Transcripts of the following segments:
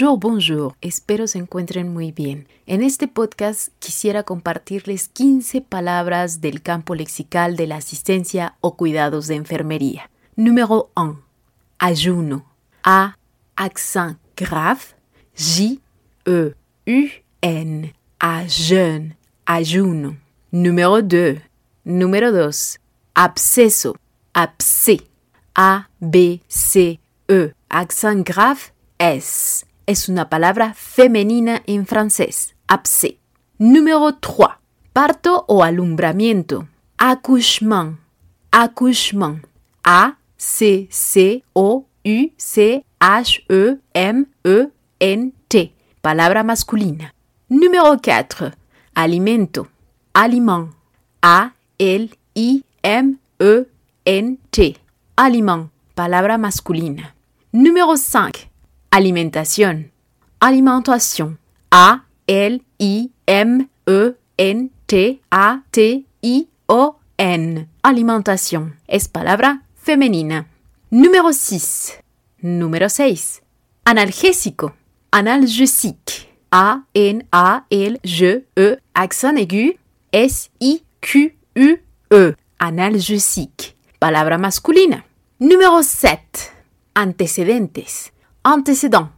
Bonjour, bonjour. Espero se encuentren muy bien. En este podcast quisiera compartirles 15 palabras del campo lexical de la asistencia o cuidados de enfermería. Número 1. Ayuno. A. Accent grave. J. E. U. N. A. Jeune. Ayuno. Número 2. Número 2. Absceso. Abcé. A. B. C. E. Accent grave. S. Es una palabra femenina en francés. Abcé. Número 3. Parto o alumbramiento. Accouchement. Accouchement. A. C. C. O. U. C. H. E. M. E. N. T. Palabra masculina. Número 4. Alimento. Aliment. A. L. I. M. E. N. T. Aliment. Palabra masculina. Número 5. Alimentation. Alimentation. A L I M E N T A T I O N. Alimentation. Es palabra femenina. Número 6. Número 6. Analgésico. Analgésique. A N A L G E accent aigu S I Q U E. Analgésique. Palabra masculina. Número 7. Antecedentes. Antécédent.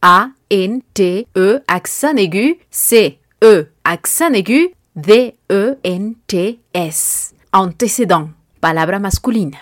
A, N, T, E, accent aigu, C, E, accent aigu, D, E, N, T, S. Antécédent. Palabra masculina.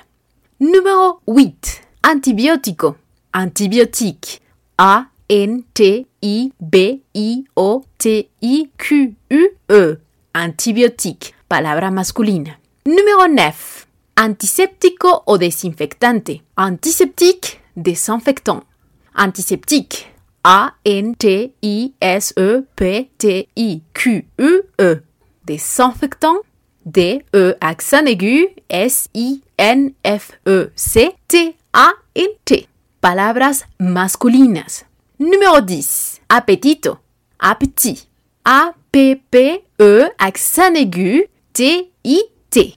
Número 8. Antibiótico. Antibiotique. A, N, T, I, B, I, O, T, I, Q, U, E. Antibiotique. Palabra masculina. Número 9. Antiséptico o desinfectante. Antiseptique, désinfectant. Antiseptique. A-N-T-I-S-E-P-T-I-Q-U-E. Désinfectant. D-E accent aigu. S-I-N-F-E-C-T-A-N-T. Palabras masculinas. Número 10. Apetito. Appétit. A-P-P-E accent aigu. T-I-T.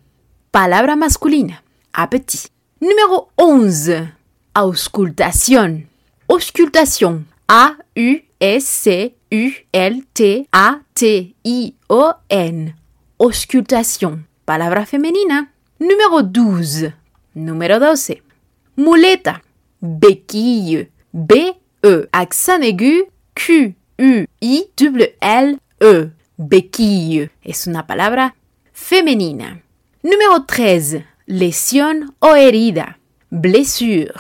Palabra masculina. Appétit. Número 11. Auscultation. Auscultation. A-U-S-C-U-L-T-A-T-I-O-N. Auscultation. Palabra femenina. Número 12. Número 12. Muleta. Béquille. B-E. Accent aigu. Q-U-I-L-L-E. Béquille. Es una palabra femenina. Número 13. Lesión o herida. Blessure.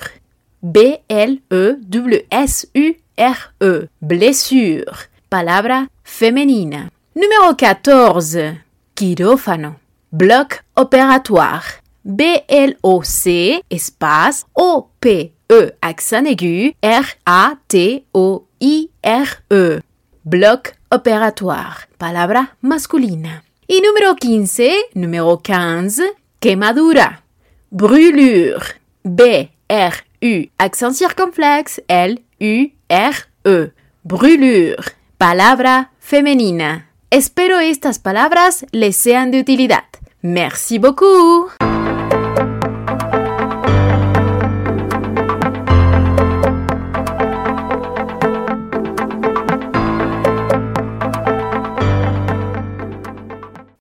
B-L-E-W-S-U-R-E. Blessure. Palabra femenina. Número 14. Quirófano. Bloc opératoire. B-L-O-C, espace, O-P-E, accent aigu, R-A-T-O-I-R-E. Bloc opératoire. Palabra masculina. Y número 15, número 15, quemadura. Brûlure. B-R-U, accent circonflexe, L-U-R-E. Brûlure. Palabra femenina. Espero estas palabras les sean de utilidad. Merci beaucoup.